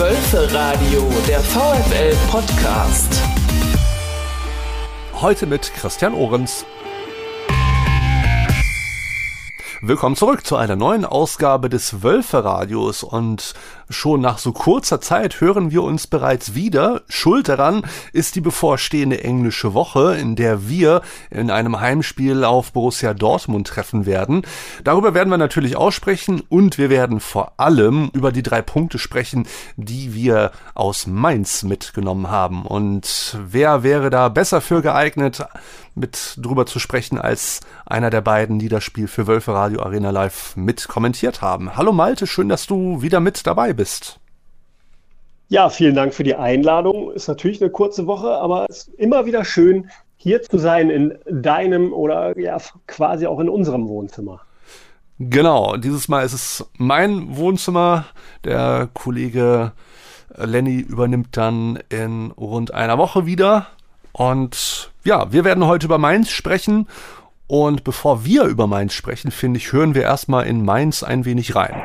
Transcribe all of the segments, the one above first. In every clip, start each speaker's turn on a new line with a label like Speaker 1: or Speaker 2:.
Speaker 1: Wölfe Radio, der VfL Podcast.
Speaker 2: Heute mit Christian Ohrens. Willkommen zurück zu einer neuen Ausgabe des Wölfe-Radios und schon nach so kurzer Zeit hören wir uns bereits wieder. Schuld daran ist die bevorstehende englische Woche, in der wir in einem Heimspiel auf Borussia Dortmund treffen werden. Darüber werden wir natürlich aussprechen und wir werden vor allem über die drei Punkte sprechen, die wir aus Mainz mitgenommen haben. Und wer wäre da besser für geeignet, mit drüber zu sprechen, als einer der beiden, die das Spiel für Wölfe Radio Arena Live mit kommentiert haben. Hallo Malte, schön, dass du wieder mit dabei bist.
Speaker 3: Ja, vielen Dank für die Einladung. Ist natürlich eine kurze Woche, aber es ist immer wieder schön, hier zu sein in deinem oder ja quasi auch in unserem Wohnzimmer.
Speaker 2: Genau, dieses Mal ist es mein Wohnzimmer. Der Kollege Lenny übernimmt dann in rund einer Woche wieder. Und ja, wir werden heute über Mainz sprechen. Und bevor wir über Mainz sprechen, finde ich, hören wir erstmal in Mainz ein wenig rein.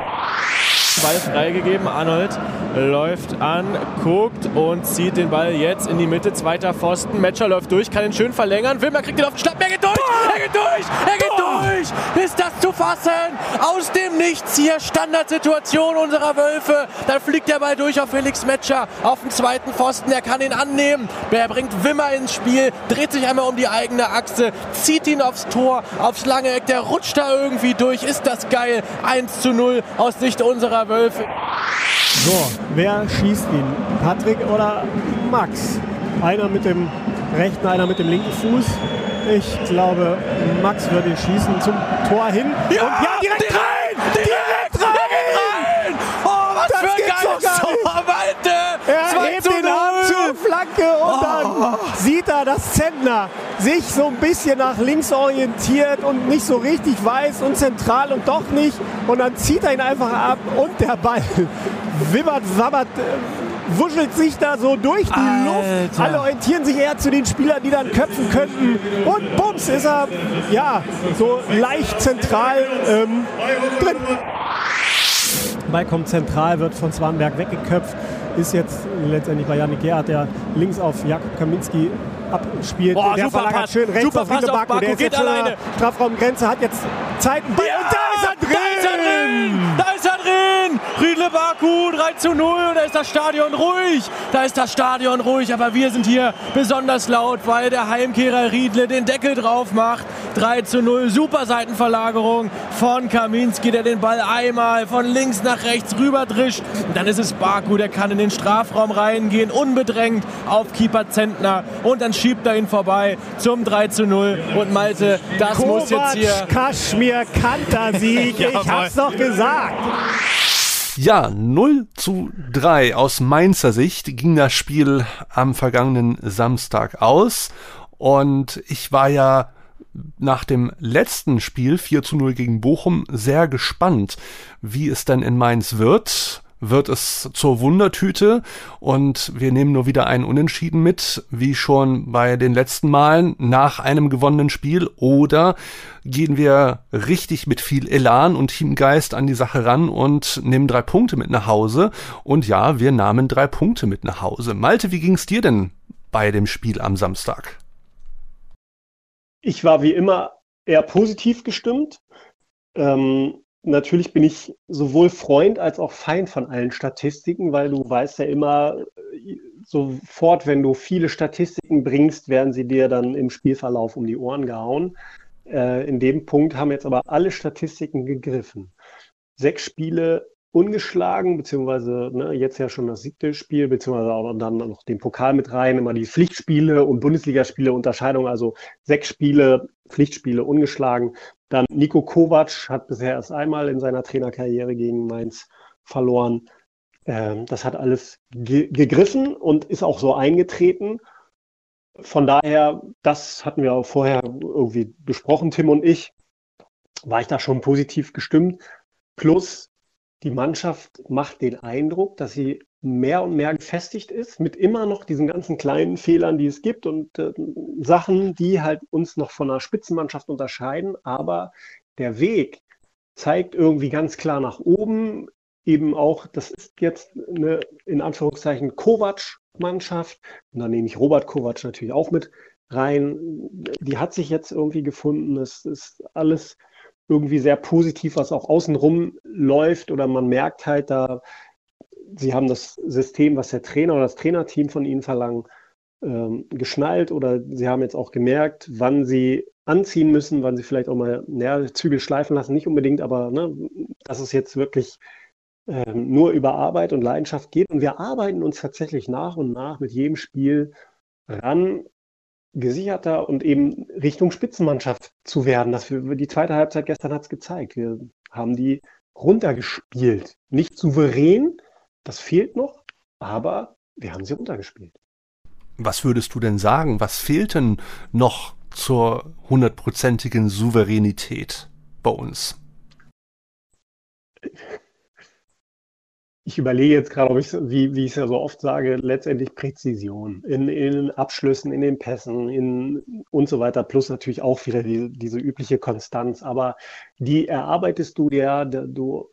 Speaker 4: Ball freigegeben. Arnold läuft an, guckt und zieht den Ball jetzt in die Mitte. Zweiter Pfosten. Matcher läuft durch, kann ihn schön verlängern. Wilmer kriegt ihn auf den Stab. Er geht durch! Er geht durch! Er geht durch! Ist das zu fassen? Aus dem Nichts hier. Standardsituation unserer Wölfe. Dann fliegt der Ball durch auf Felix Metscher auf den zweiten Pfosten. Er kann ihn annehmen. Er bringt Wimmer ins Spiel, dreht sich einmal um die eigene Achse, zieht ihn aufs Tor, aufs lange Eck. Der rutscht da irgendwie durch. Ist das geil? 1 zu 0 aus Sicht unserer Wölfe.
Speaker 5: So, wer schießt ihn? Patrick oder Max? Einer mit dem rechten, einer mit dem linken Fuß. Ich glaube, Max wird ihn schießen zum Tor hin.
Speaker 4: Ja, Und ja direkt, direkt rein! Direkt, direkt rein! rein! Oh, was das für ein geiles Tor, Malte!
Speaker 5: Er hebt den Arm zur Flanke und oh. dann sieht er, dass Zentner sich so ein bisschen nach links orientiert und nicht so richtig weiß und zentral und doch nicht. Und dann zieht er ihn einfach ab und der Ball wimmert, wabbert, wuschelt sich da so durch die Alter. Luft. Alle orientieren sich eher zu den Spielern, die dann köpfen könnten. Und bums ist er, ja, so leicht zentral ähm, drin. Ball kommt zentral, wird von Swanberg weggeköpft. Ist jetzt letztendlich bei Janik Gerhardt, der links auf Jakob Kaminski abspielt.
Speaker 4: Boah,
Speaker 5: der
Speaker 4: super
Speaker 5: verlagert
Speaker 4: Pass.
Speaker 5: schön rechts
Speaker 4: super
Speaker 5: auf Riede Baku. Der ist
Speaker 4: geht
Speaker 5: jetzt
Speaker 4: alleine.
Speaker 5: Strafraumgrenze, hat jetzt Zeit. Ball
Speaker 4: Ja,
Speaker 5: und da
Speaker 4: zu 0. Da ist das Stadion ruhig. Da ist das Stadion ruhig. Aber wir sind hier besonders laut, weil der Heimkehrer Riedle den Deckel drauf macht. 3 zu 0. Super Seitenverlagerung von Kaminski, der den Ball einmal von links nach rechts rüber drischt. Und dann ist es Baku, der kann in den Strafraum reingehen, unbedrängt auf Keeper Zentner. Und dann schiebt er ihn vorbei zum 3 zu 0. Und Malte, das
Speaker 5: Kovac,
Speaker 4: muss jetzt hier.
Speaker 5: Kaschmir, Kantersieg. ich
Speaker 4: Jawohl.
Speaker 5: hab's doch gesagt.
Speaker 2: Ja, 0 zu 3 aus Mainzer Sicht ging das Spiel am vergangenen Samstag aus. Und ich war ja nach dem letzten Spiel 4 zu 0 gegen Bochum sehr gespannt, wie es denn in Mainz wird. Wird es zur Wundertüte und wir nehmen nur wieder einen Unentschieden mit, wie schon bei den letzten Malen nach einem gewonnenen Spiel, oder gehen wir richtig mit viel Elan und Teamgeist an die Sache ran und nehmen drei Punkte mit nach Hause. Und ja, wir nahmen drei Punkte mit nach Hause. Malte, wie ging's dir denn bei dem Spiel am Samstag?
Speaker 3: Ich war wie immer eher positiv gestimmt. Ähm, natürlich bin ich sowohl Freund als auch Feind von allen Statistiken, weil du weißt ja immer äh, sofort, wenn du viele Statistiken bringst, werden sie dir dann im Spielverlauf um die Ohren gehauen. Äh, in dem Punkt haben jetzt aber alle Statistiken gegriffen. Sechs Spiele ungeschlagen, beziehungsweise ne, jetzt ja schon das siebte Spiel, beziehungsweise auch dann noch den Pokal mit rein, immer die Pflichtspiele und Bundesligaspiele, Unterscheidung, also sechs Spiele, Pflichtspiele ungeschlagen. Dann Nico Kovac hat bisher erst einmal in seiner Trainerkarriere gegen Mainz verloren. Ähm, das hat alles ge gegriffen und ist auch so eingetreten. Von daher, das hatten wir auch vorher irgendwie besprochen, Tim und ich, war ich da schon positiv gestimmt. Plus, die Mannschaft macht den Eindruck, dass sie mehr und mehr gefestigt ist, mit immer noch diesen ganzen kleinen Fehlern, die es gibt und äh, Sachen, die halt uns noch von einer Spitzenmannschaft unterscheiden. Aber der Weg zeigt irgendwie ganz klar nach oben. eben auch, das ist jetzt eine in Anführungszeichen Kovac-Mannschaft. Und da nehme ich Robert Kovac natürlich auch mit rein. Die hat sich jetzt irgendwie gefunden. Es ist alles irgendwie sehr positiv, was auch außenrum läuft oder man merkt halt da, sie haben das System, was der Trainer oder das Trainerteam von ihnen verlangen, ähm, geschnallt oder sie haben jetzt auch gemerkt, wann sie anziehen müssen, wann sie vielleicht auch mal ja, Zügel schleifen lassen, nicht unbedingt, aber ne, dass es jetzt wirklich ähm, nur über Arbeit und Leidenschaft geht. Und wir arbeiten uns tatsächlich nach und nach mit jedem Spiel ran, gesicherter und eben Richtung Spitzenmannschaft zu werden. Das wir, die zweite Halbzeit gestern hat es gezeigt. Wir haben die runtergespielt. Nicht souverän, das fehlt noch, aber wir haben sie runtergespielt.
Speaker 2: Was würdest du denn sagen? Was fehlt denn noch zur hundertprozentigen Souveränität bei uns?
Speaker 3: Ich überlege jetzt gerade, ob ich, wie, wie ich es ja so oft sage, letztendlich Präzision in, in den Abschlüssen, in den Pässen in, und so weiter, plus natürlich auch wieder die, diese übliche Konstanz. Aber die erarbeitest du dir, du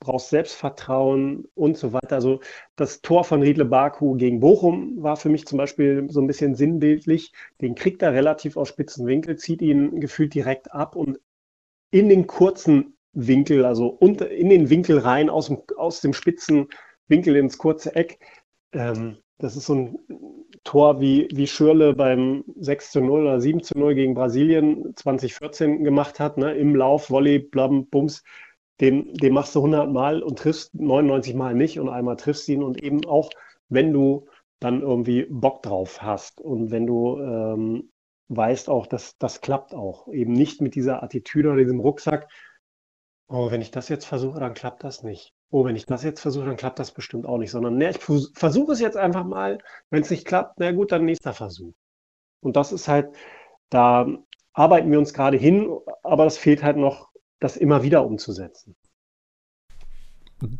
Speaker 3: brauchst Selbstvertrauen und so weiter. Also das Tor von Riedle Baku gegen Bochum war für mich zum Beispiel so ein bisschen sinnbildlich. Den kriegt er relativ aus spitzen Winkel, zieht ihn gefühlt direkt ab und in den kurzen Winkel, also unter, in den Winkel rein, aus dem, aus dem spitzen Winkel ins kurze Eck. Ähm, das ist so ein Tor, wie, wie Schürle beim 6 zu 0 oder 7 zu 0 gegen Brasilien 2014 gemacht hat, ne? im Lauf, Volley, Blum, Bums. Den, den machst du 100 Mal und triffst 99 Mal nicht und einmal triffst ihn. Und eben auch, wenn du dann irgendwie Bock drauf hast und wenn du ähm, weißt auch, dass das klappt auch. Eben nicht mit dieser Attitüde oder diesem Rucksack, Oh, wenn ich das jetzt versuche, dann klappt das nicht. Oh, wenn ich das jetzt versuche, dann klappt das bestimmt auch nicht, sondern ne, ich versuche es jetzt einfach mal. Wenn es nicht klappt, na gut, dann nächster Versuch. Und das ist halt, da arbeiten wir uns gerade hin, aber das fehlt halt noch, das immer wieder umzusetzen.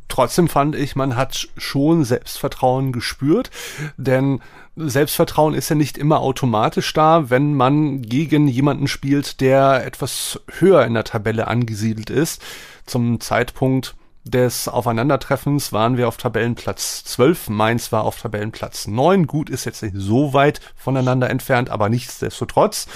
Speaker 2: Trotzdem fand ich, man hat schon Selbstvertrauen gespürt, denn Selbstvertrauen ist ja nicht immer automatisch da, wenn man gegen jemanden spielt, der etwas höher in der Tabelle angesiedelt ist. Zum Zeitpunkt des Aufeinandertreffens waren wir auf Tabellenplatz 12, Mainz war auf Tabellenplatz 9. Gut, ist jetzt nicht so weit voneinander entfernt, aber nichtsdestotrotz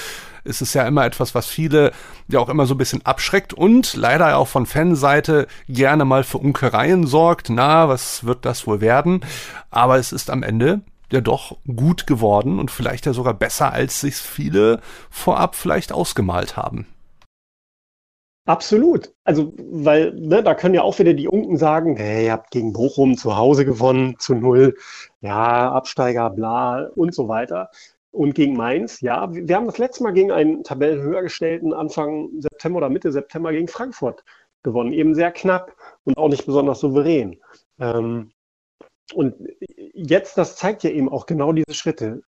Speaker 2: ist es ja immer etwas, was viele ja auch immer so ein bisschen abschreckt und leider auch von Fanseite gerne mal für Unkereien sorgt. Na, was wird das wohl werden? Aber es ist am Ende ja doch gut geworden und vielleicht ja sogar besser, als sich viele vorab vielleicht ausgemalt haben.
Speaker 3: Absolut. Also, weil, ne, da können ja auch wieder die Unken sagen, hey, ihr habt gegen Bochum zu Hause gewonnen, zu null, ja, Absteiger, bla und so weiter. Und gegen Mainz, ja, wir haben das letzte Mal gegen einen Tabellenhöher gestellten Anfang September oder Mitte September gegen Frankfurt gewonnen. Eben sehr knapp und auch nicht besonders souverän. Ähm, und jetzt, das zeigt ja eben auch genau diese Schritte.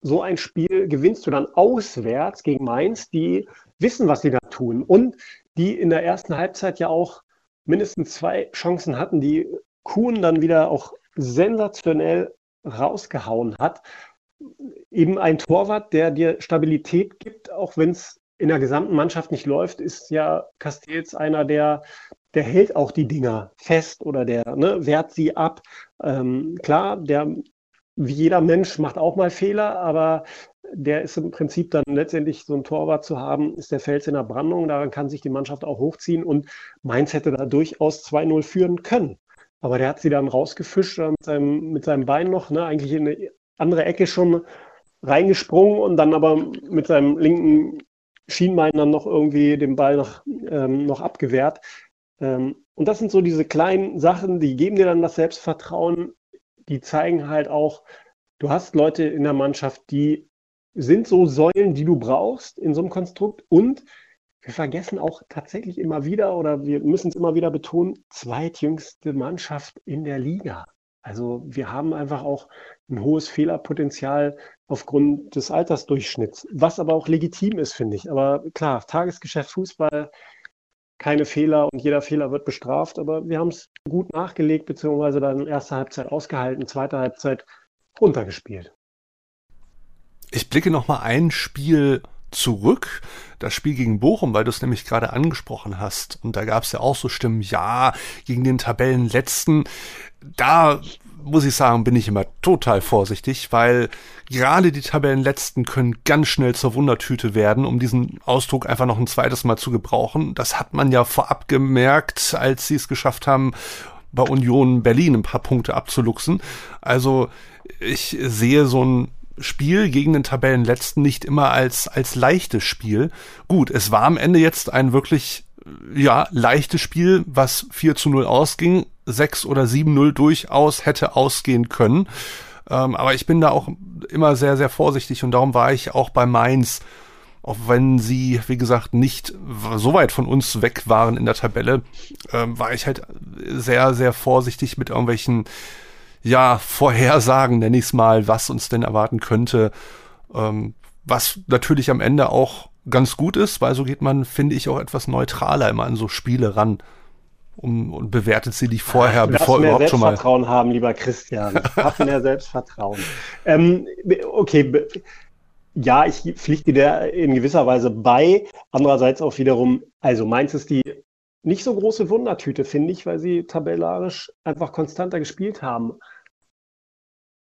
Speaker 3: So ein Spiel gewinnst du dann auswärts gegen Mainz, die wissen, was sie da tun. Und die in der ersten Halbzeit ja auch mindestens zwei Chancen hatten, die Kuhn dann wieder auch sensationell rausgehauen hat. Eben ein Torwart, der dir Stabilität gibt, auch wenn es in der gesamten Mannschaft nicht läuft, ist ja Castells einer, der, der hält auch die Dinger fest oder der ne, wehrt sie ab. Ähm, klar, der wie jeder Mensch macht auch mal Fehler, aber der ist im Prinzip dann letztendlich so ein Torwart zu haben, ist der Fels in der Brandung. Daran kann sich die Mannschaft auch hochziehen und Mainz hätte da durchaus 2-0 führen können. Aber der hat sie dann rausgefischt mit seinem, mit seinem Bein noch, ne, eigentlich in eine andere Ecke schon reingesprungen und dann aber mit seinem linken Schienbein dann noch irgendwie den Ball noch, ähm, noch abgewehrt. Ähm, und das sind so diese kleinen Sachen, die geben dir dann das Selbstvertrauen, die zeigen halt auch, du hast Leute in der Mannschaft, die sind so Säulen, die du brauchst in so einem Konstrukt und wir vergessen auch tatsächlich immer wieder oder wir müssen es immer wieder betonen, zweitjüngste Mannschaft in der Liga. Also wir haben einfach auch ein hohes Fehlerpotenzial aufgrund des Altersdurchschnitts, was aber auch legitim ist, finde ich. Aber klar, Tagesgeschäft Fußball, keine Fehler und jeder Fehler wird bestraft, aber wir haben es gut nachgelegt, beziehungsweise dann erste Halbzeit ausgehalten, zweite Halbzeit runtergespielt.
Speaker 2: Ich blicke noch mal ein Spiel zurück. Das Spiel gegen Bochum, weil du es nämlich gerade angesprochen hast. Und da gab es ja auch so Stimmen, ja, gegen den Tabellenletzten. Da muss ich sagen, bin ich immer total vorsichtig, weil gerade die Tabellenletzten können ganz schnell zur Wundertüte werden, um diesen Ausdruck einfach noch ein zweites Mal zu gebrauchen. Das hat man ja vorab gemerkt, als sie es geschafft haben, bei Union Berlin ein paar Punkte abzuluxen. Also ich sehe so ein Spiel gegen den Tabellenletzten nicht immer als, als leichtes Spiel. Gut, es war am Ende jetzt ein wirklich, ja, leichtes Spiel, was 4 zu 0 ausging. 6 oder 7-0 durchaus hätte ausgehen können. Ähm, aber ich bin da auch immer sehr, sehr vorsichtig und darum war ich auch bei Mainz, auch wenn sie, wie gesagt, nicht so weit von uns weg waren in der Tabelle, ähm, war ich halt sehr, sehr vorsichtig mit irgendwelchen, ja, Vorhersagen, nenne ich es mal, was uns denn erwarten könnte. Ähm, was natürlich am Ende auch ganz gut ist, weil so geht man, finde ich, auch etwas neutraler immer an so Spiele ran um, und bewertet sie nicht vorher,
Speaker 3: du
Speaker 2: bevor
Speaker 3: mehr
Speaker 2: überhaupt schon mal.
Speaker 3: Selbstvertrauen haben, lieber Christian. Hab mehr Selbstvertrauen. Ähm, okay, ja, ich pflichte dir in gewisser Weise bei. Andererseits auch wiederum, also Mainz ist die nicht so große Wundertüte, finde ich, weil sie tabellarisch einfach konstanter gespielt haben.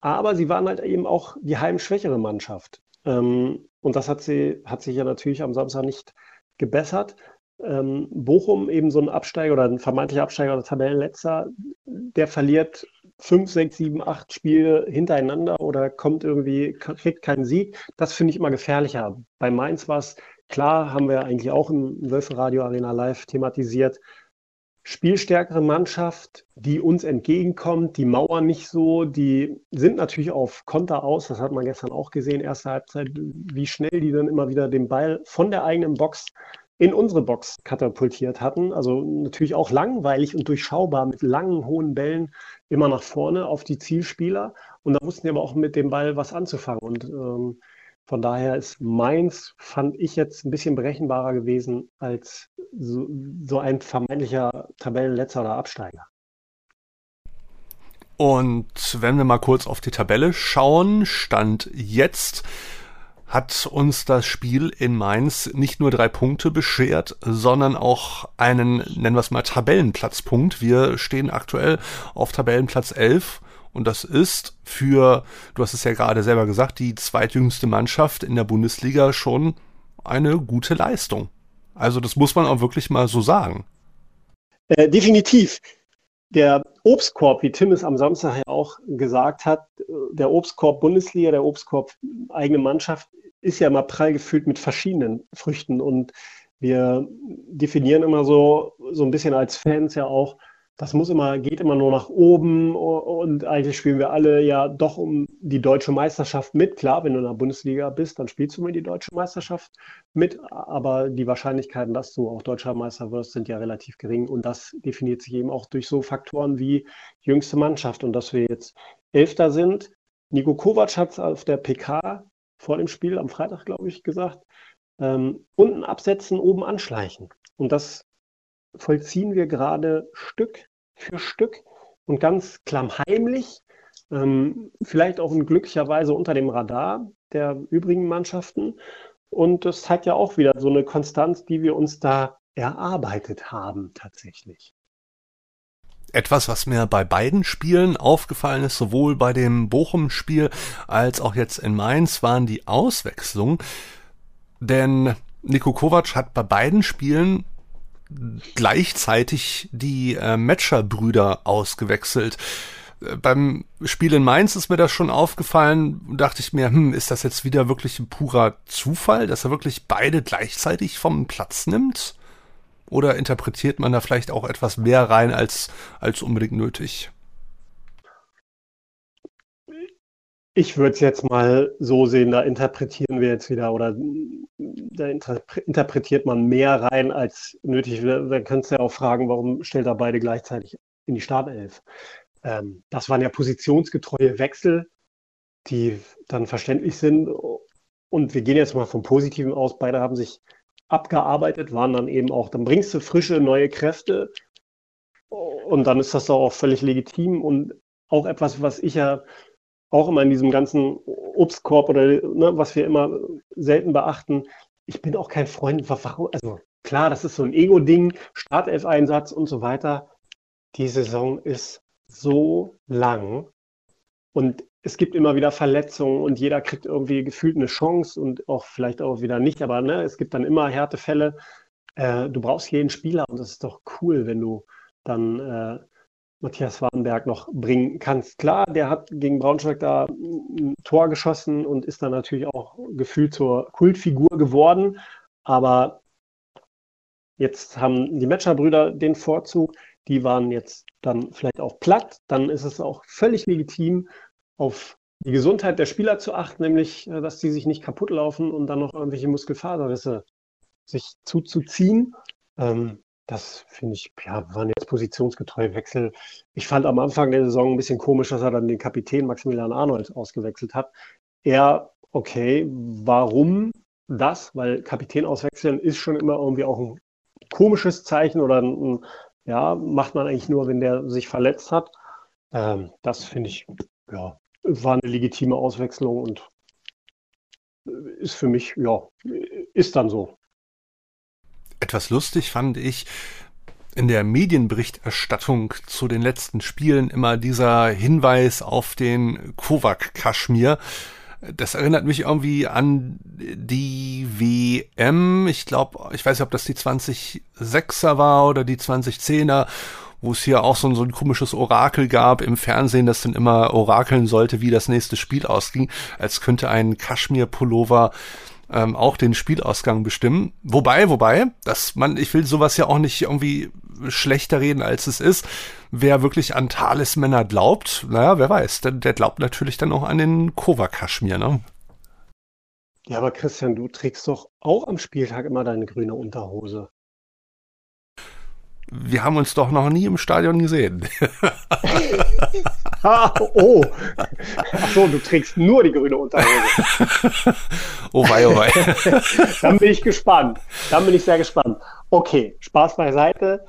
Speaker 3: Aber sie waren halt eben auch die heimschwächere Mannschaft. Ähm, und das hat, sie, hat sich ja natürlich am Samstag nicht gebessert ähm, Bochum eben so ein Absteiger oder ein vermeintlicher Absteiger oder Tabellenletzter, der verliert fünf, sechs, sieben, acht Spiele hintereinander oder kommt irgendwie, kriegt keinen Sieg. Das finde ich immer gefährlicher. Bei Mainz war es klar, haben wir eigentlich auch im Wölfe Arena Live thematisiert. Spielstärkere Mannschaft, die uns entgegenkommt, die mauern nicht so, die sind natürlich auf Konter aus, das hat man gestern auch gesehen, erste Halbzeit, wie schnell die dann immer wieder den Ball von der eigenen Box in unsere Box katapultiert hatten. Also natürlich auch langweilig und durchschaubar mit langen, hohen Bällen immer nach vorne auf die Zielspieler. Und da wussten die aber auch mit dem Ball was anzufangen. Und ähm, von daher ist Mainz, fand ich jetzt ein bisschen berechenbarer gewesen als so, so ein vermeintlicher Tabellenletzter oder Absteiger.
Speaker 2: Und wenn wir mal kurz auf die Tabelle schauen, stand jetzt hat uns das Spiel in Mainz nicht nur drei Punkte beschert, sondern auch einen, nennen wir es mal, Tabellenplatzpunkt. Wir stehen aktuell auf Tabellenplatz 11 und das ist für, du hast es ja gerade selber gesagt, die zweitjüngste Mannschaft in der Bundesliga schon eine gute Leistung. Also das muss man auch wirklich mal so sagen.
Speaker 3: Äh, definitiv. Der Obstkorb, wie Tim es am Samstag ja auch gesagt hat, der Obstkorb Bundesliga, der Obstkorb eigene Mannschaft ist ja immer prall gefüllt mit verschiedenen Früchten und wir definieren immer so, so ein bisschen als Fans ja auch, das muss immer, geht immer nur nach oben und eigentlich spielen wir alle ja doch um die deutsche Meisterschaft mit. Klar, wenn du in der Bundesliga bist, dann spielst du mir die deutsche Meisterschaft mit, aber die Wahrscheinlichkeiten, dass du auch deutscher Meister wirst, sind ja relativ gering und das definiert sich eben auch durch so Faktoren wie jüngste Mannschaft und dass wir jetzt Elfter sind. Nico Kovac hat es auf der PK vor dem Spiel am Freitag, glaube ich, gesagt, ähm, unten absetzen, oben anschleichen. Und das vollziehen wir gerade Stück für Stück und ganz klammheimlich, ähm, vielleicht auch in glücklicher Weise unter dem Radar der übrigen Mannschaften. Und das zeigt ja auch wieder so eine Konstanz, die wir uns da erarbeitet haben tatsächlich.
Speaker 2: Etwas, was mir bei beiden Spielen aufgefallen ist, sowohl bei dem Bochum-Spiel als auch jetzt in Mainz, waren die Auswechslungen. Denn Niko Kovac hat bei beiden Spielen gleichzeitig die äh, Matcher-Brüder ausgewechselt. Äh, beim Spiel in Mainz ist mir das schon aufgefallen, dachte ich mir, hm, ist das jetzt wieder wirklich ein purer Zufall, dass er wirklich beide gleichzeitig vom Platz nimmt? Oder interpretiert man da vielleicht auch etwas mehr rein als, als unbedingt nötig?
Speaker 3: Ich würde es jetzt mal so sehen, da interpretieren wir jetzt wieder oder da interpretiert man mehr rein als nötig. Dann kannst du ja auch fragen, warum stellt er beide gleichzeitig in die Startelf? Ähm, das waren ja positionsgetreue Wechsel, die dann verständlich sind. Und wir gehen jetzt mal vom Positiven aus. Beide haben sich abgearbeitet, waren dann eben auch, dann bringst du frische, neue Kräfte und dann ist das doch auch völlig legitim und auch etwas, was ich ja auch immer in diesem ganzen Obstkorb oder ne, was wir immer selten beachten, ich bin auch kein Freund, also klar, das ist so ein Ego-Ding, Startelf-Einsatz und so weiter. Die Saison ist so lang und es gibt immer wieder Verletzungen und jeder kriegt irgendwie gefühlt eine Chance und auch vielleicht auch wieder nicht, aber ne, es gibt dann immer Härtefälle. Äh, du brauchst jeden Spieler und das ist doch cool, wenn du dann äh, Matthias Wartenberg noch bringen kannst. Klar, der hat gegen Braunschweig da ein Tor geschossen und ist dann natürlich auch gefühlt zur Kultfigur geworden, aber jetzt haben die Matcher-Brüder den Vorzug, die waren jetzt dann vielleicht auch platt, dann ist es auch völlig legitim, auf die Gesundheit der Spieler zu achten, nämlich, äh, dass die sich nicht kaputt laufen und dann noch irgendwelche Muskelfaserrisse sich zuzuziehen. Ähm, das finde ich, ja, waren jetzt positionsgetreue Wechsel. Ich fand am Anfang der Saison ein bisschen komisch, dass er dann den Kapitän Maximilian Arnold ausgewechselt hat. Er, okay, warum das? Weil Kapitän auswechseln ist schon immer irgendwie auch ein komisches Zeichen oder ein, ja, macht man eigentlich nur, wenn der sich verletzt hat. Ähm, das finde ich, ja, war eine legitime Auswechslung und ist für mich, ja, ist dann so.
Speaker 2: Etwas lustig fand ich in der Medienberichterstattung zu den letzten Spielen immer dieser Hinweis auf den Kovac-Kaschmir. Das erinnert mich irgendwie an die WM. Ich glaube, ich weiß nicht, ob das die 2006er war oder die 2010er wo es hier auch so ein, so ein komisches Orakel gab im Fernsehen, das dann immer orakeln sollte, wie das nächste Spiel ausging, als könnte ein Kaschmir-Pullover ähm, auch den Spielausgang bestimmen. Wobei, wobei, dass man, ich will sowas ja auch nicht irgendwie schlechter reden, als es ist. Wer wirklich an Talismänner glaubt, naja, wer weiß, der, der glaubt natürlich dann auch an den Kova-Kaschmir, ne?
Speaker 3: Ja, aber Christian, du trägst doch auch am Spieltag immer deine grüne Unterhose
Speaker 2: wir haben uns doch noch nie im Stadion gesehen.
Speaker 3: ah, oh, ach so, du trägst nur die grüne Unterhose.
Speaker 2: oh wei, oh wei.
Speaker 3: Dann bin ich gespannt. Dann bin ich sehr gespannt. Okay, Spaß beiseite.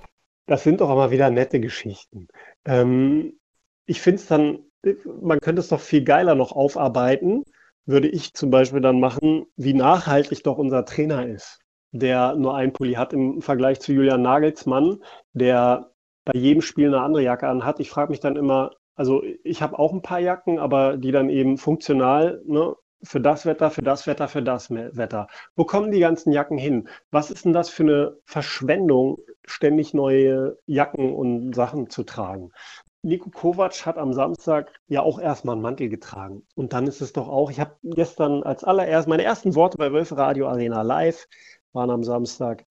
Speaker 3: Das sind doch immer wieder nette Geschichten. Ähm, ich finde es dann, man könnte es doch viel geiler noch aufarbeiten, würde ich zum Beispiel dann machen, wie nachhaltig doch unser Trainer ist der nur einen Pulli hat im Vergleich zu Julian Nagelsmann, der bei jedem Spiel eine andere Jacke anhat. Ich frage mich dann immer, also ich habe auch ein paar Jacken, aber die dann eben funktional, ne, für das Wetter, für das Wetter, für das Wetter. Wo kommen die ganzen Jacken hin? Was ist denn das für eine Verschwendung, ständig neue Jacken und Sachen zu tragen? Nico Kovac hat am Samstag ja auch erstmal einen Mantel getragen. Und dann ist es doch auch, ich habe gestern als allererst meine ersten Worte bei Wölfe Radio Arena live waren am Samstag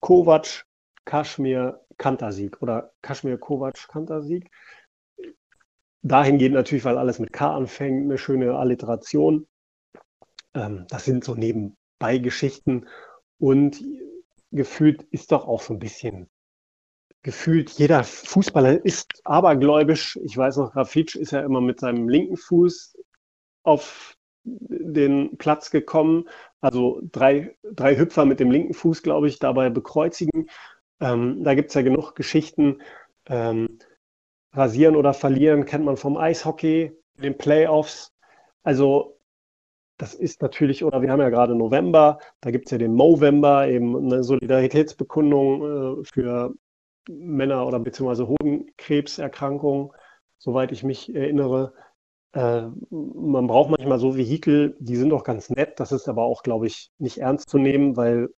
Speaker 3: Kovac, Kaschmir, Kantersieg oder Kaschmir, Kovac, Kantersieg. Dahingehend natürlich, weil alles mit K anfängt, eine schöne Alliteration. Ähm, das sind so nebenbei Geschichten und gefühlt ist doch auch so ein bisschen gefühlt jeder Fußballer ist abergläubisch. Ich weiß noch, Grafitsch ist ja immer mit seinem linken Fuß auf den Platz gekommen. Also drei, drei Hüpfer mit dem linken Fuß, glaube ich, dabei bekreuzigen. Ähm, da gibt es ja genug Geschichten. Ähm, rasieren oder verlieren kennt man vom Eishockey, den Playoffs. Also das ist natürlich, oder wir haben ja gerade November, da gibt es ja den Movember, eben eine Solidaritätsbekundung äh, für Männer oder beziehungsweise Hodenkrebserkrankungen, soweit ich mich erinnere. Äh, man braucht manchmal so Vehikel, die sind auch ganz nett. Das ist aber auch, glaube ich, nicht ernst zu nehmen, weil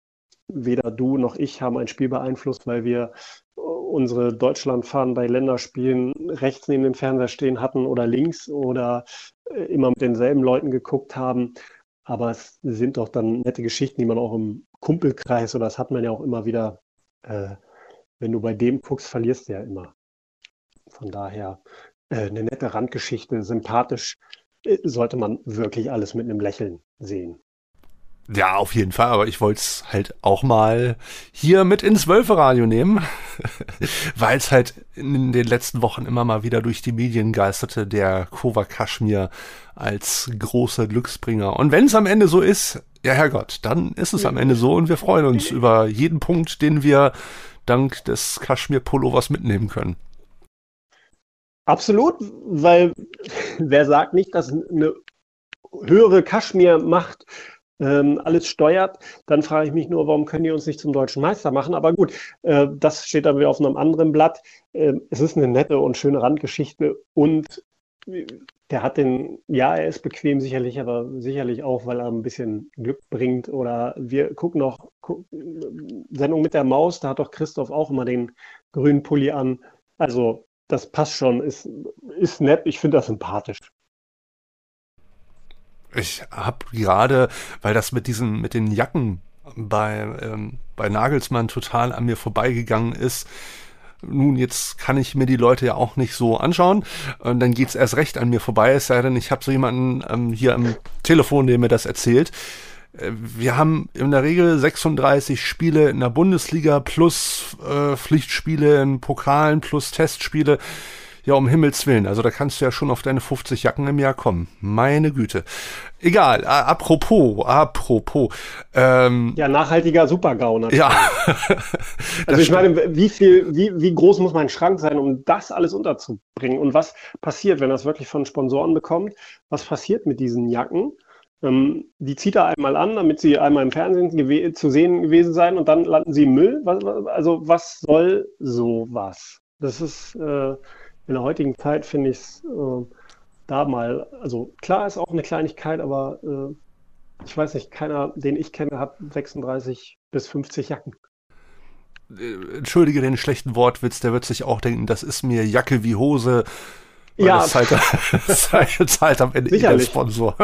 Speaker 3: weder du noch ich haben ein Spiel beeinflusst, weil wir äh, unsere Deutschlandfahnen bei Länderspielen rechts neben dem Fernseher stehen hatten oder links oder äh, immer mit denselben Leuten geguckt haben. Aber es sind doch dann nette Geschichten, die man auch im Kumpelkreis oder das hat man ja auch immer wieder. Äh, wenn du bei dem guckst, verlierst du ja immer. Von daher äh, eine nette Randgeschichte, sympathisch, äh, sollte man wirklich alles mit einem Lächeln sehen.
Speaker 2: Ja, auf jeden Fall, aber ich wollte es halt auch mal hier mit ins Wölferadio nehmen, weil es halt in den letzten Wochen immer mal wieder durch die Medien geisterte, der Kova Kaschmir als großer Glücksbringer. Und wenn es am Ende so ist, ja Herrgott, dann ist es am Ende so und wir freuen uns über jeden Punkt, den wir dank des Kaschmir-Pullovers mitnehmen können.
Speaker 3: Absolut, weil wer sagt nicht, dass eine höhere Kaschmir-Macht ähm, alles steuert, dann frage ich mich nur, warum können die uns nicht zum deutschen Meister machen? Aber gut, äh, das steht dann wieder auf einem anderen Blatt. Äh, es ist eine nette und schöne Randgeschichte und der hat den, ja, er ist bequem sicherlich, aber sicherlich auch, weil er ein bisschen Glück bringt. Oder wir gucken noch guck, Sendung mit der Maus, da hat doch Christoph auch immer den grünen Pulli an. Also das passt schon, ist, ist nett, ich finde das sympathisch.
Speaker 2: Ich habe gerade, weil das mit diesen, mit den Jacken bei, ähm, bei Nagelsmann total an mir vorbeigegangen ist, nun, jetzt kann ich mir die Leute ja auch nicht so anschauen. Und dann geht's erst recht an mir vorbei, es sei denn, ich habe so jemanden ähm, hier am Telefon, der mir das erzählt. Äh, wir haben in der Regel 36 Spiele in der Bundesliga plus äh, Pflichtspiele in Pokalen plus Testspiele. Ja, um Himmels Willen. Also da kannst du ja schon auf deine 50 Jacken im Jahr kommen. Meine Güte. Egal. Äh, apropos, apropos.
Speaker 3: Ähm, ja, nachhaltiger Supergau natürlich.
Speaker 2: Ja.
Speaker 3: also ich meine, wie viel, wie, wie groß muss mein Schrank sein, um das alles unterzubringen? Und was passiert, wenn das wirklich von Sponsoren bekommt? Was passiert mit diesen Jacken? Ähm, die zieht er einmal an, damit sie einmal im Fernsehen zu sehen gewesen sein und dann landen sie im Müll. Was, also was soll sowas? Das ist äh, in der heutigen Zeit finde ich es äh, da mal, also klar ist auch eine Kleinigkeit, aber äh, ich weiß nicht, keiner, den ich kenne, hat 36 bis 50 Jacken.
Speaker 2: Äh, entschuldige den schlechten Wortwitz, der wird sich auch denken, das ist mir Jacke wie Hose. ja, das zahlt, zahlt, zahlt am Ende der Sponsor.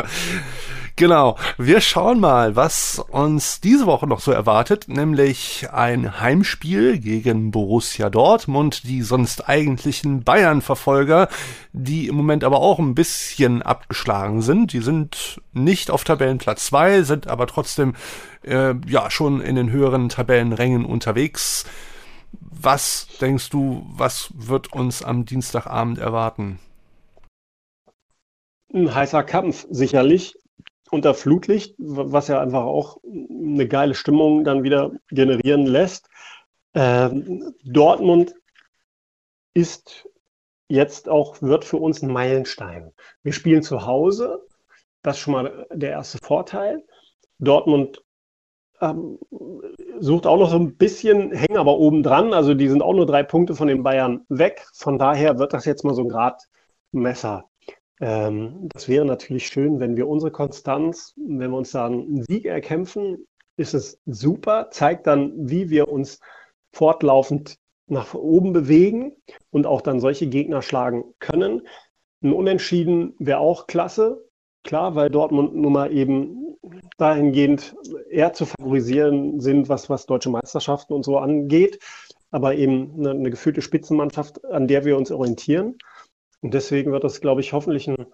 Speaker 2: Genau. Wir schauen mal, was uns diese Woche noch so erwartet, nämlich ein Heimspiel gegen Borussia Dortmund, die sonst eigentlichen Bayern-Verfolger, die im Moment aber auch ein bisschen abgeschlagen sind. Die sind nicht auf Tabellenplatz zwei, sind aber trotzdem äh, ja schon in den höheren Tabellenrängen unterwegs. Was denkst du, was wird uns am Dienstagabend erwarten?
Speaker 3: Ein heißer Kampf, sicherlich unter Flutlicht, was ja einfach auch eine geile Stimmung dann wieder generieren lässt. Ähm, Dortmund ist jetzt auch, wird für uns ein Meilenstein. Wir spielen zu Hause, das ist schon mal der erste Vorteil. Dortmund ähm, sucht auch noch so ein bisschen, hängen aber oben dran, also die sind auch nur drei Punkte von den Bayern weg. Von daher wird das jetzt mal so ein Gradmesser. Ähm, das wäre natürlich schön, wenn wir unsere Konstanz, wenn wir uns da einen Sieg erkämpfen, ist es super, zeigt dann, wie wir uns fortlaufend nach oben bewegen und auch dann solche Gegner schlagen können. Ein Unentschieden wäre auch klasse, klar, weil Dortmund nun mal eben dahingehend eher zu favorisieren sind, was, was deutsche Meisterschaften und so angeht, aber eben eine, eine gefühlte Spitzenmannschaft, an der wir uns orientieren. Und deswegen wird das, glaube ich, hoffentlich ein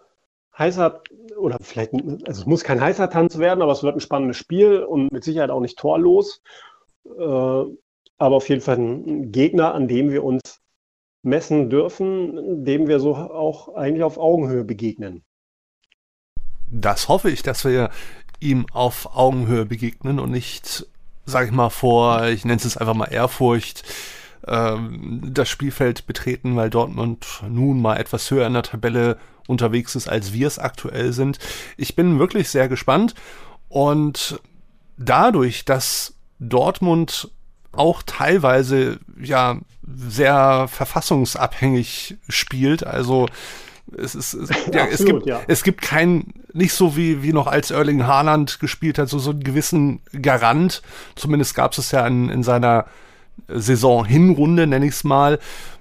Speaker 3: heißer oder vielleicht, also es muss kein heißer Tanz werden, aber es wird ein spannendes Spiel und mit Sicherheit auch nicht torlos. Äh, aber auf jeden Fall ein Gegner, an dem wir uns messen dürfen, dem wir so auch eigentlich auf Augenhöhe begegnen.
Speaker 2: Das hoffe ich, dass wir ihm auf Augenhöhe begegnen und nicht, sag ich mal, vor, ich nenne es einfach mal Ehrfurcht, ähm, das Spielfeld betreten, weil Dortmund nun mal etwas höher in der Tabelle unterwegs ist, als wir es aktuell sind. Ich bin wirklich sehr gespannt und dadurch, dass Dortmund auch teilweise ja sehr verfassungsabhängig spielt, also es ist es, ja, Absolut, es gibt ja. es gibt kein nicht so wie wie noch als Erling Haaland gespielt hat so so einen gewissen Garant zumindest gab es ja in, in seiner Saison-Hinrunde, nenne ich es mal,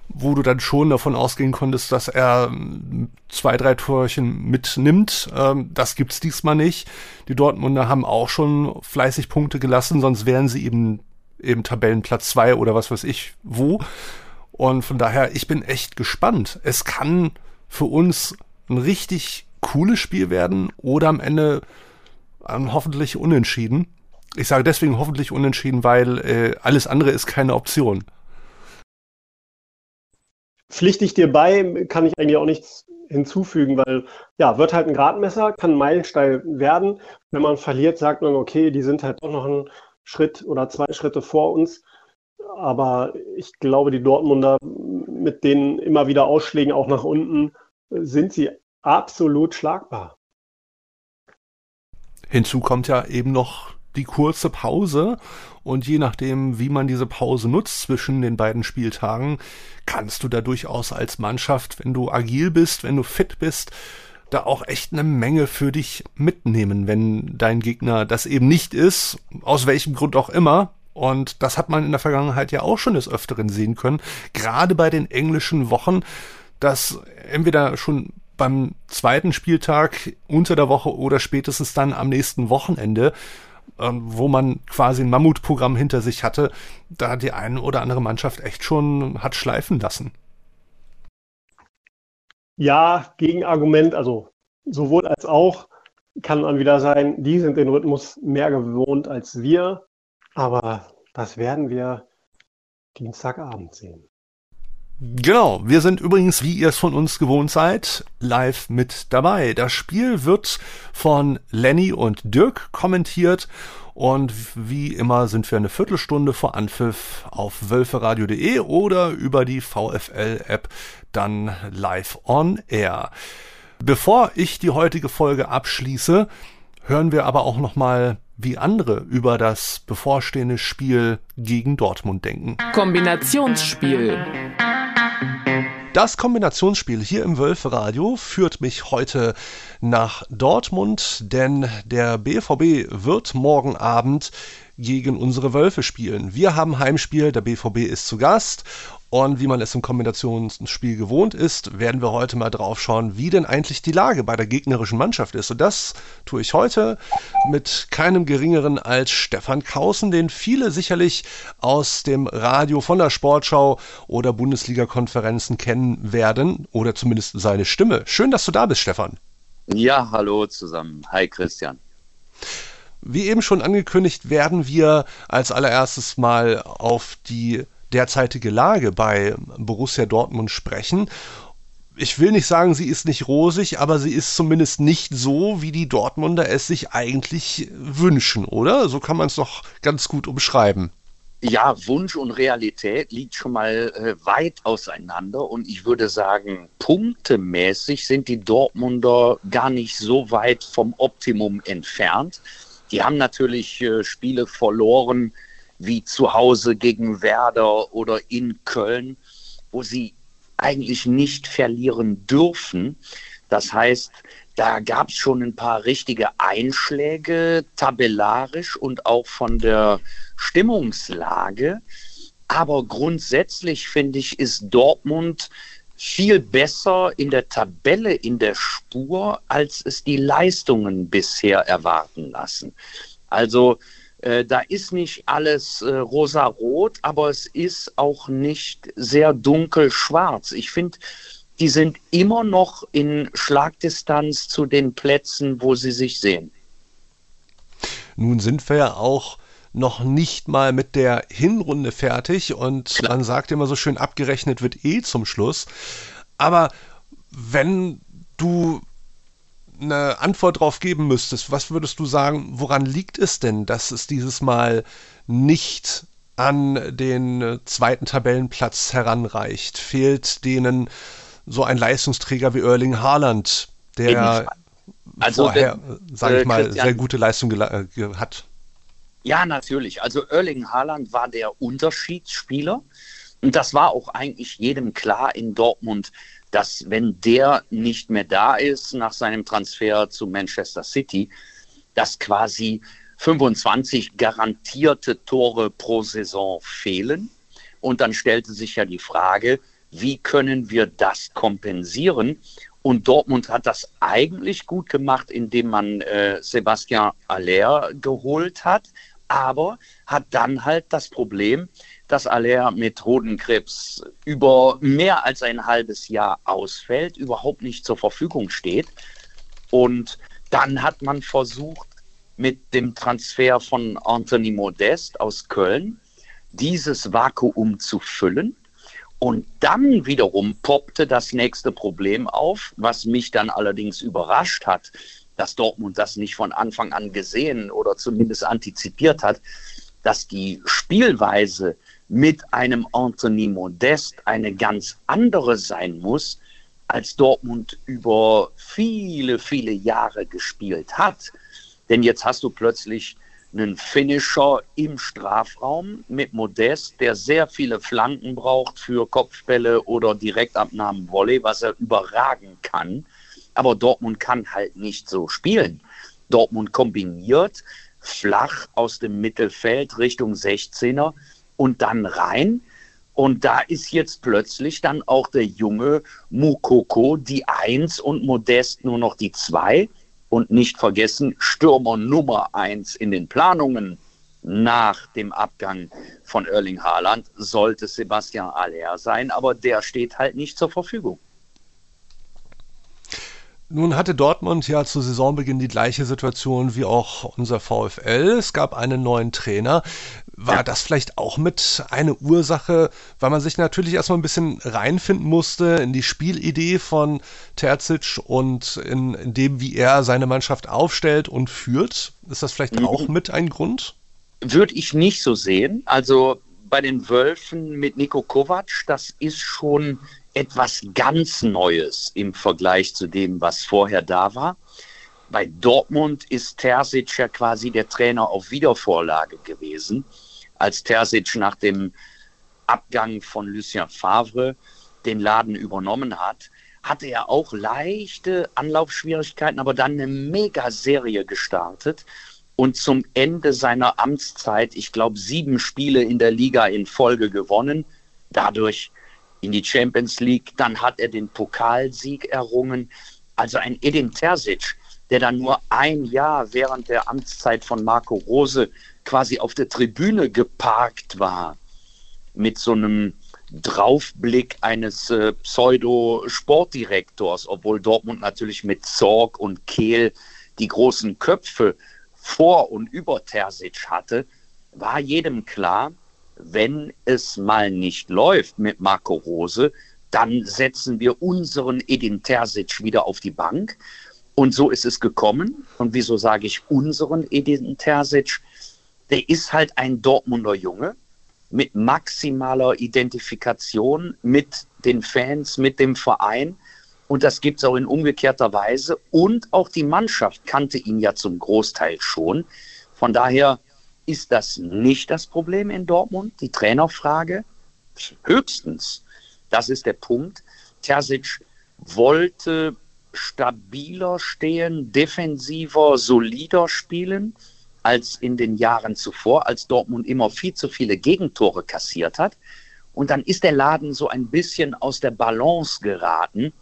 Speaker 2: wo du dann schon davon ausgehen konntest, dass er ähm, zwei, drei Torchen mitnimmt. Ähm, das gibt's diesmal nicht. Die Dortmunder haben auch schon fleißig Punkte gelassen, sonst wären sie eben eben Tabellenplatz zwei oder was weiß ich wo. Und von daher, ich bin echt gespannt. Es kann für uns ein richtig cooles Spiel werden oder am Ende ähm, hoffentlich unentschieden. Ich sage deswegen hoffentlich unentschieden, weil äh, alles andere ist keine Option.
Speaker 3: Pflichte ich dir bei, kann ich eigentlich auch nichts hinzufügen, weil ja, wird halt ein Gradmesser, kann ein Meilenstein werden. Wenn man verliert, sagt man, okay, die sind halt auch noch einen Schritt oder zwei Schritte vor uns. Aber ich glaube, die Dortmunder mit den immer wieder Ausschlägen auch nach unten sind sie absolut schlagbar.
Speaker 2: Hinzu kommt ja eben noch die kurze Pause und je nachdem, wie man diese Pause nutzt zwischen den beiden Spieltagen, kannst du da durchaus als Mannschaft, wenn du agil bist, wenn du fit bist, da auch echt eine Menge für dich mitnehmen, wenn dein Gegner das eben nicht ist, aus welchem Grund auch immer. Und das hat man in der Vergangenheit ja auch schon des Öfteren sehen können, gerade bei den englischen Wochen, dass entweder schon beim zweiten Spieltag unter der Woche oder spätestens dann am nächsten Wochenende, ähm, wo man quasi ein Mammutprogramm hinter sich hatte, da die eine oder andere Mannschaft echt schon hat schleifen lassen.
Speaker 3: Ja, Gegenargument, also sowohl als auch kann man wieder sein, die sind den Rhythmus mehr gewohnt als wir, aber das werden wir Dienstagabend sehen.
Speaker 2: Genau, wir sind übrigens, wie ihr es von uns gewohnt seid, live mit dabei. Das Spiel wird von Lenny und Dirk kommentiert und wie immer sind wir eine Viertelstunde vor Anpfiff auf wölferadio.de oder über die VFL-App dann live on air. Bevor ich die heutige Folge abschließe, hören wir aber auch nochmal wie andere über das bevorstehende Spiel gegen Dortmund denken.
Speaker 1: Kombinationsspiel.
Speaker 2: Das Kombinationsspiel hier im Wölferadio führt mich heute nach Dortmund, denn der BVB wird morgen Abend gegen unsere Wölfe spielen. Wir haben Heimspiel, der BVB ist zu Gast und wie man es im Kombinationsspiel gewohnt ist, werden wir heute mal drauf schauen, wie denn eigentlich die Lage bei der gegnerischen Mannschaft ist. Und das tue ich heute mit keinem geringeren als Stefan Kausen, den viele sicherlich aus dem Radio von der Sportschau oder Bundesliga-Konferenzen kennen werden oder zumindest seine Stimme. Schön, dass du da bist, Stefan.
Speaker 6: Ja, hallo zusammen. Hi, Christian.
Speaker 2: Wie eben schon angekündigt, werden wir als allererstes mal auf die derzeitige Lage bei Borussia Dortmund sprechen. Ich will nicht sagen, sie ist nicht rosig, aber sie ist zumindest nicht so, wie die Dortmunder es sich eigentlich wünschen, oder? So kann man es doch ganz gut umschreiben.
Speaker 6: Ja, Wunsch und Realität liegt schon mal äh, weit auseinander und ich würde sagen, punktemäßig sind die Dortmunder gar nicht so weit vom Optimum entfernt. Die haben natürlich äh, Spiele verloren, wie zu Hause gegen Werder oder in Köln, wo sie eigentlich nicht verlieren dürfen. Das heißt, da gab es schon ein paar richtige Einschläge, tabellarisch und auch von der Stimmungslage. Aber grundsätzlich finde ich, ist Dortmund viel besser in der Tabelle, in der Spur, als es die Leistungen bisher erwarten lassen. Also da ist nicht alles äh, rosa-rot, aber es ist auch nicht sehr dunkel-schwarz. Ich finde, die sind immer noch in Schlagdistanz zu den Plätzen, wo sie sich sehen.
Speaker 2: Nun sind wir ja auch noch nicht mal mit der Hinrunde fertig und man sagt immer so schön, abgerechnet wird eh zum Schluss. Aber wenn du eine Antwort darauf geben müsstest, was würdest du sagen, woran liegt es denn, dass es dieses Mal nicht an den zweiten Tabellenplatz heranreicht? Fehlt denen so ein Leistungsträger wie Erling Haaland, der also vorher, sage ich äh, mal, sehr gute Leistung äh, hat?
Speaker 6: Ja, natürlich. Also Erling Haaland war der Unterschiedsspieler. Und das war auch eigentlich jedem klar in Dortmund, dass wenn der nicht mehr da ist nach seinem Transfer zu Manchester City, dass quasi 25 garantierte Tore pro Saison fehlen. Und dann stellte sich ja die Frage, wie können wir das kompensieren? Und Dortmund hat das eigentlich gut gemacht, indem man äh, Sebastian Aller geholt hat, aber hat dann halt das Problem, dass Aller mit Hodenkrebs über mehr als ein halbes Jahr ausfällt, überhaupt nicht zur Verfügung steht. Und dann hat man versucht, mit dem Transfer von Anthony Modest aus Köln dieses Vakuum zu füllen. Und dann wiederum poppte das nächste Problem auf, was mich dann allerdings überrascht hat, dass Dortmund das nicht von Anfang an gesehen oder zumindest antizipiert hat, dass die Spielweise mit einem Anthony Modest eine ganz andere sein muss, als Dortmund über viele, viele Jahre gespielt hat. Denn jetzt hast du plötzlich einen Finisher im Strafraum mit Modest, der sehr viele Flanken braucht für Kopfbälle oder Direktabnahmen Volley, was er überragen kann. Aber Dortmund kann halt nicht so spielen. Dortmund kombiniert flach aus dem Mittelfeld Richtung 16er und dann rein. Und da ist jetzt plötzlich dann auch der junge Mukoko die Eins und Modest nur noch die Zwei. Und nicht vergessen, Stürmer Nummer eins in den Planungen nach dem Abgang von Erling Haaland sollte Sebastian Aller sein, aber der steht halt nicht zur Verfügung.
Speaker 2: Nun hatte Dortmund ja zu Saisonbeginn die gleiche Situation wie auch unser VfL. Es gab einen neuen Trainer. War das vielleicht auch mit eine Ursache, weil man sich natürlich erstmal ein bisschen reinfinden musste in die Spielidee von Terzic und in, in dem, wie er seine Mannschaft aufstellt und führt? Ist das vielleicht mhm. auch mit ein Grund?
Speaker 6: Würde ich nicht so sehen. Also bei den Wölfen mit Nico Kovac, das ist schon etwas ganz Neues im Vergleich zu dem, was vorher da war. Bei Dortmund ist Terzic ja quasi der Trainer auf Wiedervorlage gewesen, als Terzic nach dem Abgang von Lucien Favre den Laden übernommen hat, hatte er auch leichte Anlaufschwierigkeiten, aber dann eine Mega-Serie gestartet und zum Ende seiner Amtszeit, ich glaube, sieben Spiele in der Liga in Folge gewonnen. Dadurch in die Champions League, dann hat er den Pokalsieg errungen. Also ein Edin Terzic, der dann nur ein Jahr während der Amtszeit von Marco Rose quasi auf der Tribüne geparkt war, mit so einem Draufblick eines äh, Pseudo-Sportdirektors, obwohl Dortmund natürlich mit Zorg und Kehl die großen Köpfe vor und über Terzic hatte, war jedem klar, wenn es mal nicht läuft mit Marco Rose, dann setzen wir unseren Edin Terzic wieder auf die Bank. Und so ist es gekommen. Und wieso sage ich unseren Edin Terzic? Der ist halt ein Dortmunder Junge mit maximaler Identifikation mit den Fans, mit dem Verein. Und das gibt es auch in umgekehrter Weise. Und auch die Mannschaft kannte ihn ja zum Großteil schon. Von daher ist das nicht das Problem in Dortmund, die Trainerfrage? Höchstens. Das ist der Punkt. Terzic wollte stabiler stehen, defensiver, solider spielen als in den Jahren zuvor, als Dortmund immer viel zu viele Gegentore kassiert hat. Und dann ist der Laden so ein bisschen aus der Balance geraten.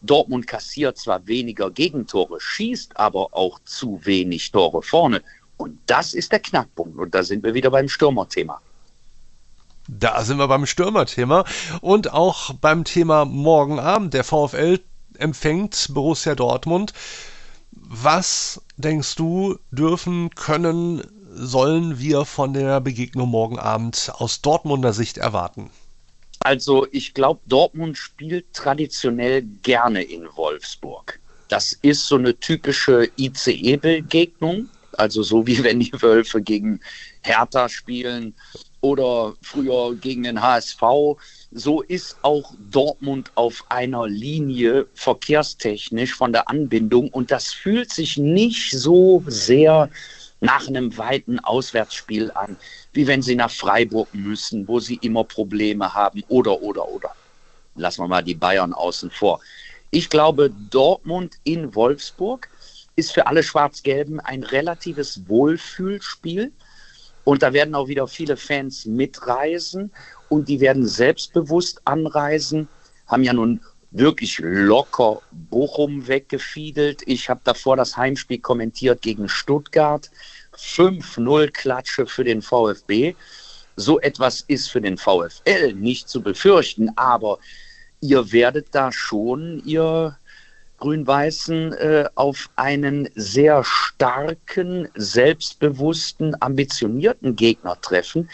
Speaker 6: Dortmund kassiert zwar weniger Gegentore, schießt aber auch zu wenig Tore vorne. Und das ist der Knackpunkt. Und da sind wir wieder beim Stürmerthema.
Speaker 2: Da sind wir beim Stürmerthema und auch beim Thema morgen Abend. Der VfL empfängt Borussia Dortmund. Was denkst du, dürfen, können, sollen wir von der Begegnung morgen Abend aus Dortmunder Sicht erwarten?
Speaker 6: Also ich glaube, Dortmund spielt traditionell gerne in Wolfsburg. Das ist so eine typische ICE-Begegnung also so wie wenn die Wölfe gegen Hertha spielen oder früher gegen den HSV. So ist auch Dortmund auf einer Linie verkehrstechnisch von der Anbindung und das fühlt sich nicht so sehr nach einem weiten Auswärtsspiel an, wie wenn sie nach Freiburg müssen, wo sie immer Probleme haben oder, oder, oder. Lassen wir mal die Bayern außen vor. Ich glaube, Dortmund in Wolfsburg ist für alle Schwarz-Gelben ein relatives Wohlfühlspiel. Und da werden auch wieder viele Fans mitreisen und die werden selbstbewusst anreisen, haben ja nun wirklich locker Bochum weggefiedelt. Ich habe davor das Heimspiel kommentiert gegen Stuttgart. 5-0 Klatsche für den VfB. So etwas ist für den VfL nicht zu befürchten, aber ihr werdet da schon ihr Grün-Weißen äh, auf einen sehr starken, selbstbewussten, ambitionierten Gegner treffen.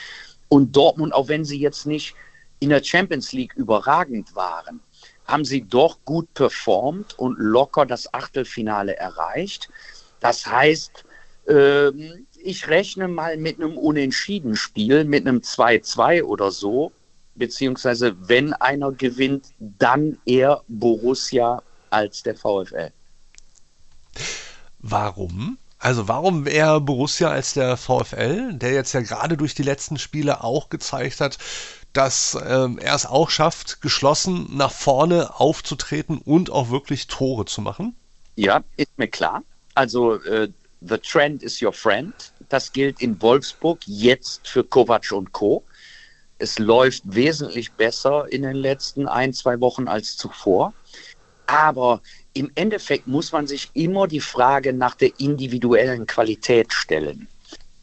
Speaker 6: Und Dortmund, auch wenn sie jetzt nicht in der Champions League überragend waren, haben sie doch gut performt und locker das Achtelfinale erreicht. Das heißt, äh, ich rechne mal mit einem Unentschieden-Spiel, mit einem 2-2 oder so, beziehungsweise wenn einer gewinnt, dann eher Borussia als der VfL.
Speaker 2: Warum? Also warum eher Borussia als der VfL, der jetzt ja gerade durch die letzten Spiele auch gezeigt hat, dass ähm, er es auch schafft, geschlossen nach vorne aufzutreten und auch wirklich Tore zu machen?
Speaker 6: Ja, ist mir klar. Also äh, the trend is your friend. Das gilt in Wolfsburg jetzt für Kovac und Co. Es läuft wesentlich besser in den letzten ein, zwei Wochen als zuvor. Aber im Endeffekt muss man sich immer die Frage nach der individuellen Qualität stellen.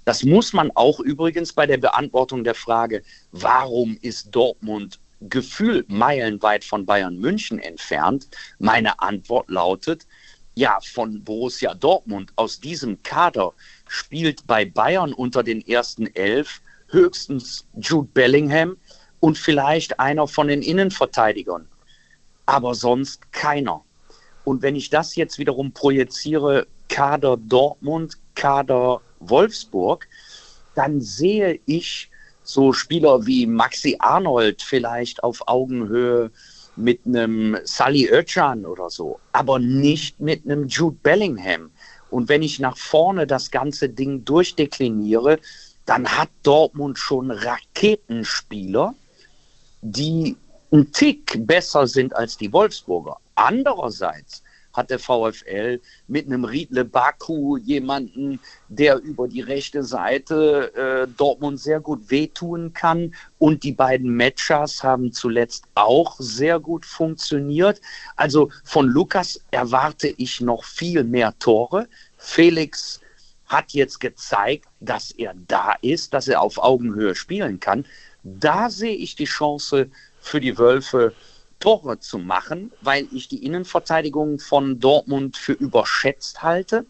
Speaker 6: Das muss man auch übrigens bei der Beantwortung der Frage, warum ist Dortmund gefühlt meilenweit von Bayern München entfernt? Meine Antwort lautet, ja, von Borussia Dortmund aus diesem Kader spielt bei Bayern unter den ersten elf höchstens Jude Bellingham und vielleicht einer von den Innenverteidigern aber sonst keiner. Und wenn ich das jetzt wiederum projiziere, Kader Dortmund, Kader Wolfsburg, dann sehe ich so Spieler wie Maxi Arnold vielleicht auf Augenhöhe mit einem Sally Özcan oder so, aber nicht mit einem Jude Bellingham. Und wenn ich nach vorne das ganze Ding durchdekliniere, dann hat Dortmund schon Raketenspieler, die ein Tick besser sind als die Wolfsburger. Andererseits hat der VfL mit einem Riedle Baku jemanden, der über die rechte Seite äh, Dortmund sehr gut wehtun kann. Und die beiden Matchers haben zuletzt auch sehr gut funktioniert. Also von Lukas erwarte ich noch viel mehr Tore. Felix hat jetzt gezeigt, dass er da ist, dass er auf Augenhöhe spielen kann. Da sehe ich die Chance für die Wölfe Tore zu machen, weil ich die Innenverteidigung von Dortmund für überschätzt halte.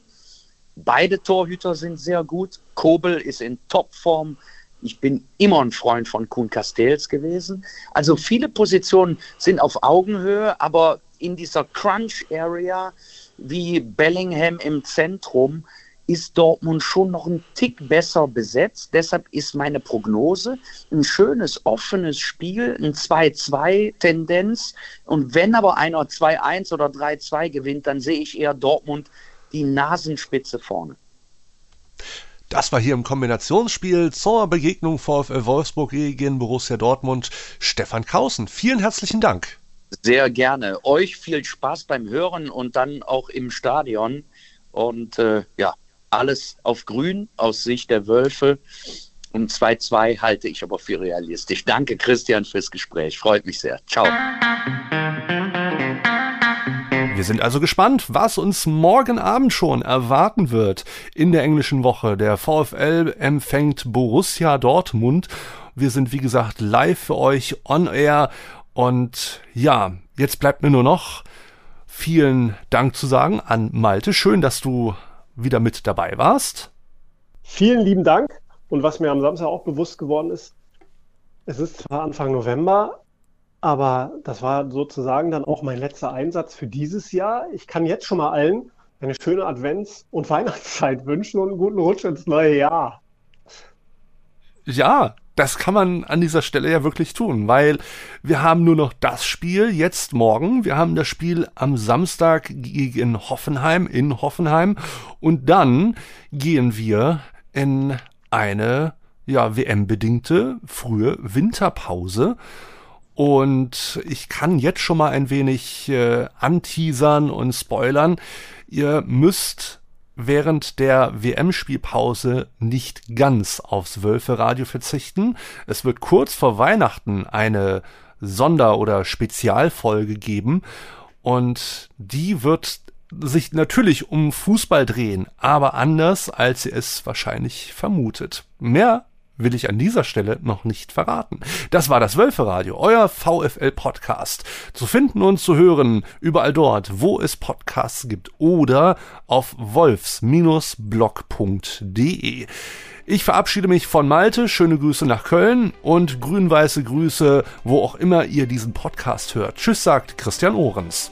Speaker 6: Beide Torhüter sind sehr gut. Kobel ist in Topform. Ich bin immer ein Freund von Kuhn Castells gewesen. Also viele Positionen sind auf Augenhöhe, aber in dieser Crunch-Area wie Bellingham im Zentrum ist Dortmund schon noch ein Tick besser besetzt. Deshalb ist meine Prognose ein schönes, offenes Spiel, ein 2-2-Tendenz. Und wenn aber einer 2-1 oder 3-2 gewinnt, dann sehe ich eher Dortmund die Nasenspitze vorne.
Speaker 2: Das war hier im Kombinationsspiel zur Begegnung VfL Wolfsburg gegen Borussia Dortmund. Stefan Kausen, vielen herzlichen Dank.
Speaker 6: Sehr gerne. Euch viel Spaß beim Hören und dann auch im Stadion. Und äh, ja, alles auf grün aus Sicht der Wölfe. Und 2-2 halte ich aber für realistisch. Danke, Christian, fürs Gespräch. Freut mich sehr. Ciao.
Speaker 2: Wir sind also gespannt, was uns morgen Abend schon erwarten wird in der englischen Woche. Der VfL empfängt Borussia Dortmund. Wir sind, wie gesagt, live für euch on air. Und ja, jetzt bleibt mir nur noch vielen Dank zu sagen an Malte. Schön, dass du wieder mit dabei warst.
Speaker 3: Vielen lieben Dank. Und was mir am Samstag auch bewusst geworden ist, es ist zwar Anfang November, aber das war sozusagen dann auch mein letzter Einsatz für dieses Jahr. Ich kann jetzt schon mal allen eine schöne Advents- und Weihnachtszeit wünschen und einen guten Rutsch ins neue Jahr.
Speaker 2: Ja, das kann man an dieser Stelle ja wirklich tun, weil wir haben nur noch das Spiel jetzt morgen. Wir haben das Spiel am Samstag gegen Hoffenheim in Hoffenheim und dann gehen wir in eine ja WM-bedingte frühe Winterpause. Und ich kann jetzt schon mal ein wenig äh, anteasern und spoilern. Ihr müsst während der WM-Spielpause nicht ganz aufs Wölfe-Radio verzichten. Es wird kurz vor Weihnachten eine Sonder- oder Spezialfolge geben und die wird sich natürlich um Fußball drehen, aber anders, als ihr es wahrscheinlich vermutet. Mehr will ich an dieser Stelle noch nicht verraten. Das war das Wölferadio, euer VfL-Podcast. Zu finden und zu hören überall dort, wo es Podcasts gibt oder auf wolfs-blog.de. Ich verabschiede mich von Malte, schöne Grüße nach Köln und grün-weiße Grüße, wo auch immer ihr diesen Podcast hört. Tschüss, sagt Christian Ohrens.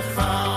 Speaker 7: have found.